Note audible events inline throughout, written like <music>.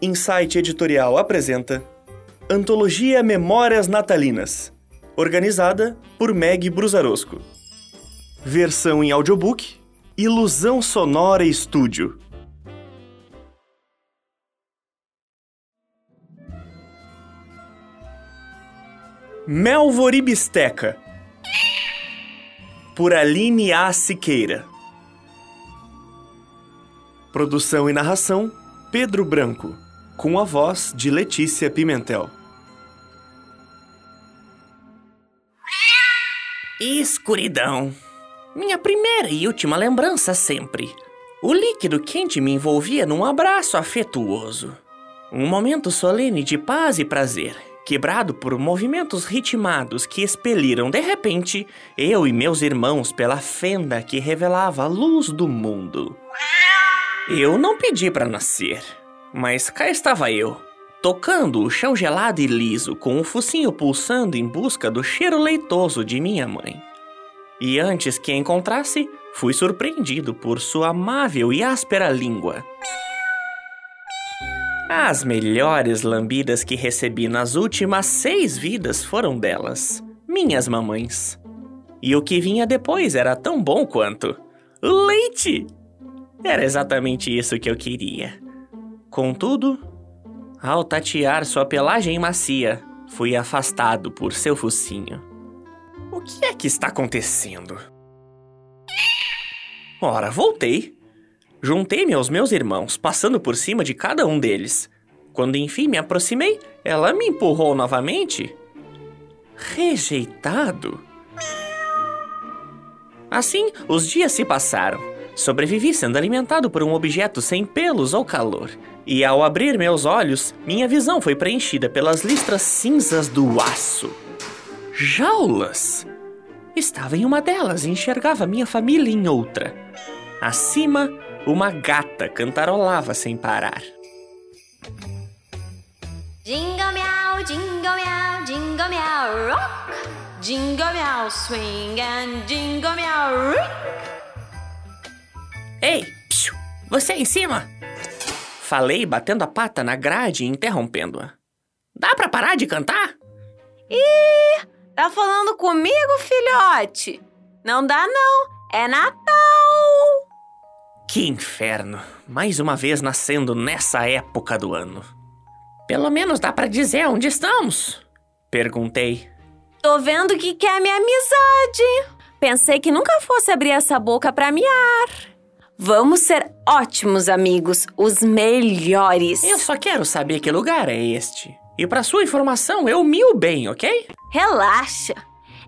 Insight Editorial apresenta Antologia Memórias Natalinas, organizada por Meg Brusarosco. Versão em audiobook, Ilusão Sonora Estúdio. Melvoribisteca, por Aline A. Siqueira. Produção e narração, Pedro Branco, com a voz de Letícia Pimentel. Escuridão. Minha primeira e última lembrança sempre. O líquido quente me envolvia num abraço afetuoso. Um momento solene de paz e prazer, quebrado por movimentos ritmados que expeliram de repente eu e meus irmãos pela fenda que revelava a luz do mundo. Eu não pedi para nascer, mas cá estava eu, tocando o chão gelado e liso, com o focinho pulsando em busca do cheiro leitoso de minha mãe. E antes que encontrasse, fui surpreendido por sua amável e áspera língua. As melhores lambidas que recebi nas últimas seis vidas foram delas, minhas mamães. E o que vinha depois era tão bom quanto. Leite! Era exatamente isso que eu queria. Contudo, ao tatear sua pelagem macia, fui afastado por seu focinho. O que é que está acontecendo? Ora, voltei. Juntei-me aos meus irmãos, passando por cima de cada um deles. Quando enfim me aproximei, ela me empurrou novamente. Rejeitado? Assim, os dias se passaram. Sobrevivi sendo alimentado por um objeto sem pelos ou calor. E ao abrir meus olhos, minha visão foi preenchida pelas listras cinzas do aço. Jaulas! Estava em uma delas e enxergava minha família em outra. Acima, uma gata cantarolava sem parar. Jingle meow, jingle meow, jingle meow, rock. Jingle meow, swing and jingle meow, rick. Ei, psiu, você em cima? Falei, batendo a pata na grade e interrompendo-a. Dá pra parar de cantar? Ih, tá falando comigo, filhote? Não dá não, é Natal! Que inferno! Mais uma vez nascendo nessa época do ano. Pelo menos dá pra dizer onde estamos? Perguntei. Tô vendo que quer minha amizade. Pensei que nunca fosse abrir essa boca pra miar. Vamos ser ótimos amigos, os melhores. Eu só quero saber que lugar é este. E para sua informação, eu mio bem, ok? Relaxa.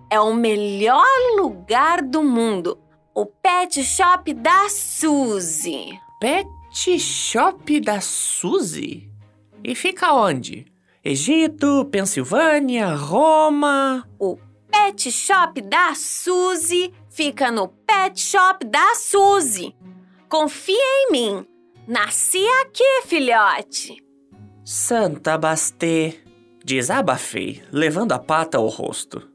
É o melhor lugar do mundo. O pet shop da Suzy. Pet shop da Suzy? E fica onde? Egito, Pensilvânia, Roma. O pet shop da Suzy fica no pet shop da Suzy. Confia em mim. Nasci aqui, filhote. Santa Bastê, desabafei, levando a pata ao rosto.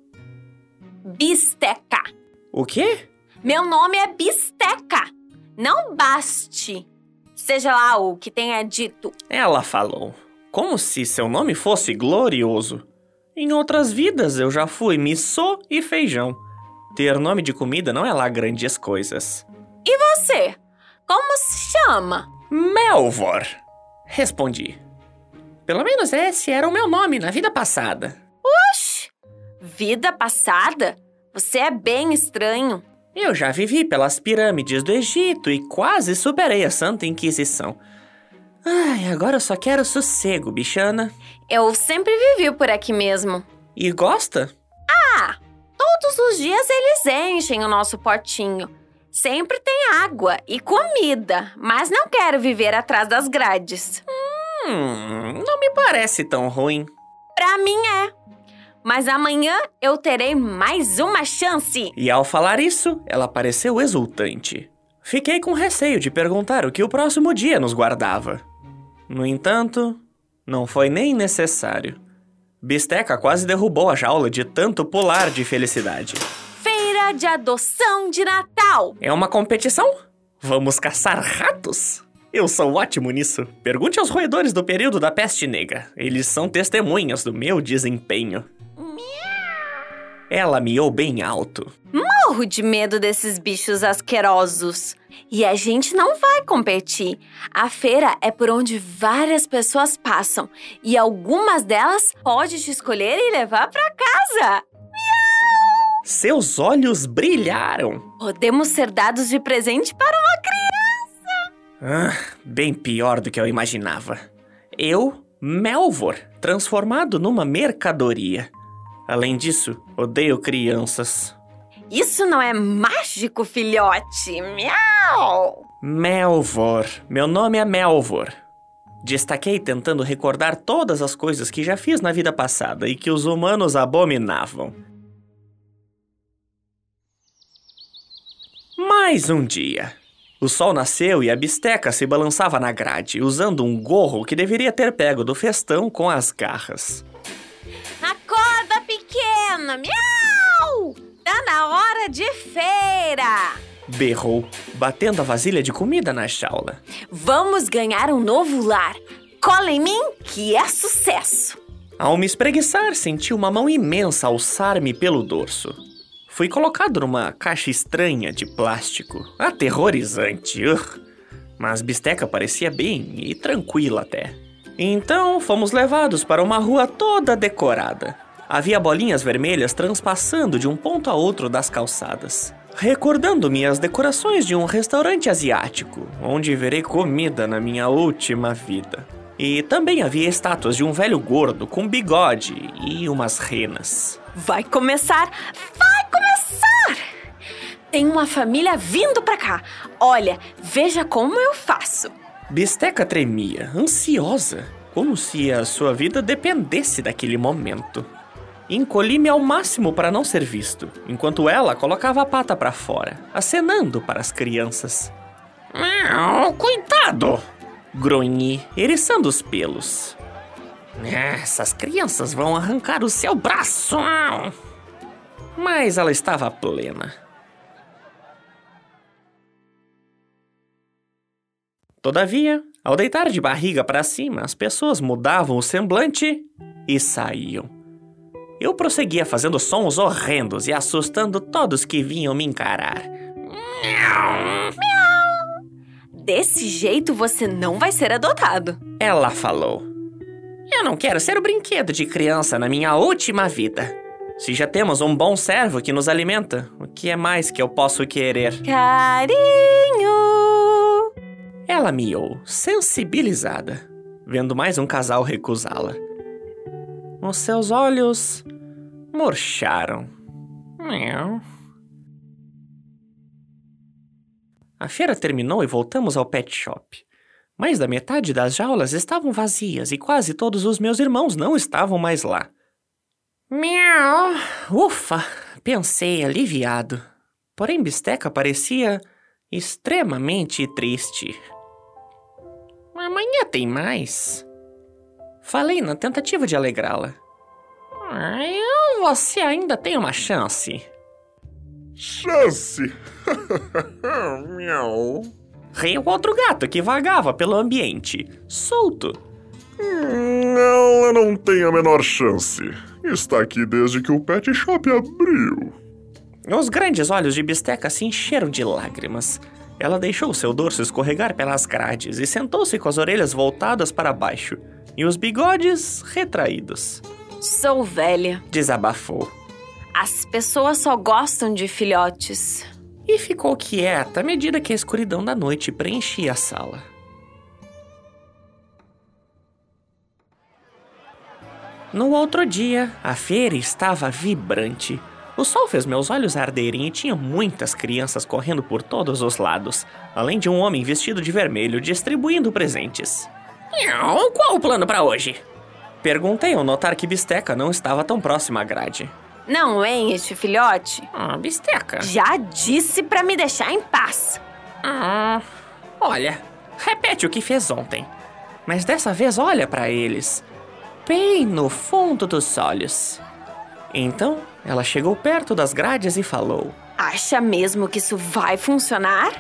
Bisteca. O quê? Meu nome é Bisteca. Não baste. Seja lá o que tenha dito. Ela falou, como se seu nome fosse glorioso. Em outras vidas eu já fui missô e feijão. Ter nome de comida não é lá grandes coisas. E você? Como se chama? Melvor, respondi. Pelo menos esse era o meu nome na vida passada. Oxi! Vida passada? Você é bem estranho. Eu já vivi pelas pirâmides do Egito e quase superei a Santa Inquisição. Ai, agora eu só quero sossego, bichana. Eu sempre vivi por aqui mesmo. E gosta? Ah, todos os dias eles enchem o nosso potinho. Sempre tem água e comida, mas não quero viver atrás das grades. Hum, não me parece tão ruim. Pra mim é. Mas amanhã eu terei mais uma chance. E ao falar isso, ela pareceu exultante. Fiquei com receio de perguntar o que o próximo dia nos guardava. No entanto, não foi nem necessário. Bisteca quase derrubou a jaula de tanto pular de felicidade de adoção de Natal. É uma competição? Vamos caçar ratos? Eu sou ótimo nisso. Pergunte aos roedores do período da peste negra. Eles são testemunhas do meu desempenho. Ela miou bem alto. Morro de medo desses bichos asquerosos. E a gente não vai competir. A feira é por onde várias pessoas passam. E algumas delas pode te escolher e levar para casa. Seus olhos brilharam. Podemos ser dados de presente para uma criança. Ah, bem pior do que eu imaginava. Eu, Melvor, transformado numa mercadoria. Além disso, odeio crianças. Isso não é mágico, filhote. Miau! Melvor. Meu nome é Melvor. Destaquei tentando recordar todas as coisas que já fiz na vida passada e que os humanos abominavam. Mais um dia. O sol nasceu e a bisteca se balançava na grade, usando um gorro que deveria ter pego do festão com as garras. Acorda, pequena! Miau! Tá na hora de feira! Berrou, batendo a vasilha de comida na jaula. Vamos ganhar um novo lar. Cola em mim, que é sucesso! Ao me espreguiçar, senti uma mão imensa alçar-me pelo dorso. Fui colocado numa caixa estranha de plástico, aterrorizante. Ugh. Mas Bisteca parecia bem e tranquila até. Então fomos levados para uma rua toda decorada. Havia bolinhas vermelhas transpassando de um ponto a outro das calçadas. Recordando-me as decorações de um restaurante asiático, onde verei comida na minha última vida. E também havia estátuas de um velho gordo com bigode e umas renas. Vai começar! Tem uma família vindo pra cá. Olha, veja como eu faço. Bisteca tremia, ansiosa, como se a sua vida dependesse daquele momento. Encolhi-me ao máximo para não ser visto, enquanto ela colocava a pata para fora, acenando para as crianças. Oh, cuidado! Grunhi, eriçando os pelos. Essas crianças vão arrancar o seu braço! Mas ela estava plena. Todavia, ao deitar de barriga para cima, as pessoas mudavam o semblante e saíam. Eu prosseguia fazendo sons horrendos e assustando todos que vinham me encarar. Desse jeito você não vai ser adotado. Ela falou. Eu não quero ser o brinquedo de criança na minha última vida. Se já temos um bom servo que nos alimenta, o que é mais que eu posso querer? Carinho! Ela miou, sensibilizada, vendo mais um casal recusá-la. Os seus olhos murcharam. Miau. A feira terminou e voltamos ao pet shop. Mais da metade das jaulas estavam vazias e quase todos os meus irmãos não estavam mais lá. Miau. Ufa! Pensei aliviado. Porém, Bisteca parecia extremamente triste. Amanhã tem mais. Falei na tentativa de alegrá-la. Eu, você ainda tem uma chance. Chance! <laughs> Miau. Riu outro gato que vagava pelo ambiente, solto. Ela não tem a menor chance. Está aqui desde que o pet shop abriu. Os grandes olhos de Bisteca se encheram de lágrimas. Ela deixou seu dorso escorregar pelas grades e sentou-se com as orelhas voltadas para baixo e os bigodes retraídos. Sou velha. Desabafou. As pessoas só gostam de filhotes. E ficou quieta à medida que a escuridão da noite preenchia a sala. No outro dia, a feira estava vibrante. O sol fez meus olhos arderem e tinha muitas crianças correndo por todos os lados, além de um homem vestido de vermelho distribuindo presentes. Qual o plano para hoje? Perguntei ao notar que Bisteca não estava tão próxima à grade. Não hein, este filhote? Ah, bisteca. Já disse pra me deixar em paz. Ah, Olha, repete o que fez ontem. Mas dessa vez olha para eles, bem no fundo dos olhos. Então, ela chegou perto das grades e falou: Acha mesmo que isso vai funcionar?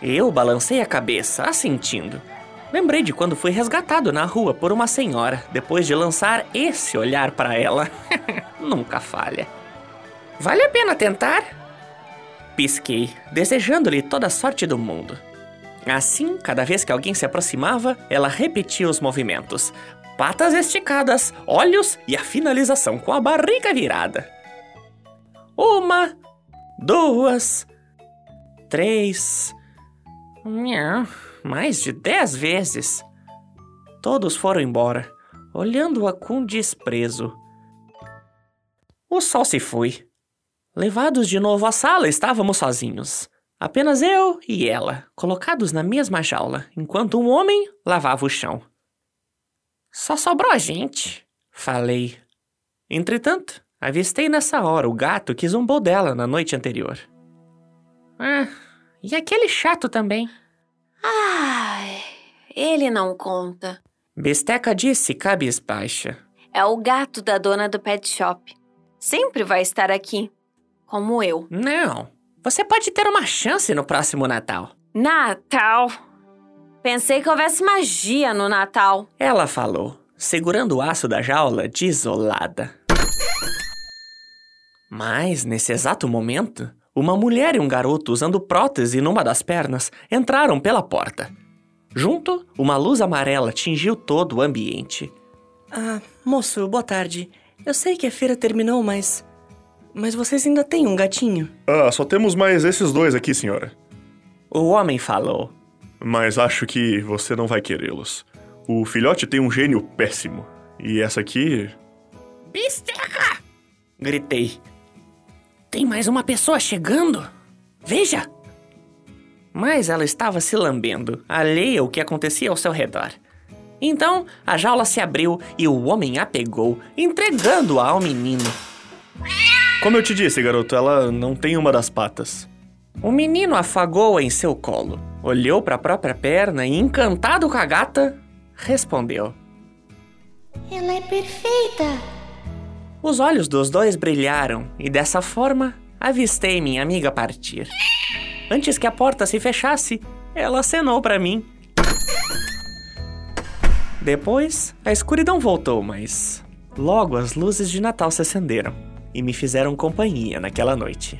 Eu balancei a cabeça, assentindo. Lembrei de quando fui resgatado na rua por uma senhora, depois de lançar esse olhar para ela. <laughs> Nunca falha. Vale a pena tentar? Pisquei, desejando-lhe toda a sorte do mundo. Assim, cada vez que alguém se aproximava, ela repetia os movimentos: patas esticadas, olhos e a finalização com a barriga virada. Uma, duas, três. Mais de dez vezes. Todos foram embora, olhando-a com desprezo. O sol se foi. Levados de novo à sala, estávamos sozinhos. Apenas eu e ela, colocados na mesma jaula, enquanto um homem lavava o chão. Só sobrou a gente, falei. Entretanto, avistei nessa hora o gato que zombou dela na noite anterior. Ah, e aquele chato também. Ai, ele não conta. Besteca disse cabisbaixa. É o gato da dona do pet shop. Sempre vai estar aqui. Como eu. Não, você pode ter uma chance no próximo Natal. Natal! Pensei que houvesse magia no Natal. Ela falou, segurando o aço da jaula desolada. Mas, nesse exato momento, uma mulher e um garoto usando prótese numa das pernas entraram pela porta. Junto, uma luz amarela tingiu todo o ambiente. Ah, moço, boa tarde. Eu sei que a feira terminou, mas. Mas vocês ainda têm um gatinho? Ah, só temos mais esses dois aqui, senhora. O homem falou. Mas acho que você não vai querê-los. O filhote tem um gênio péssimo. E essa aqui. Bisteca! Gritei. Tem mais uma pessoa chegando? Veja! Mas ela estava se lambendo, alheia ao que acontecia ao seu redor. Então, a jaula se abriu e o homem a pegou, entregando-a ao menino. Como eu te disse, garoto, ela não tem uma das patas. O menino afagou-a em seu colo, olhou para a própria perna e, encantado com a gata, respondeu: Ela é perfeita. Os olhos dos dois brilharam e, dessa forma, avistei minha amiga partir. Antes que a porta se fechasse, ela acenou para mim. Depois, a escuridão voltou, mas logo as luzes de Natal se acenderam e me fizeram companhia naquela noite.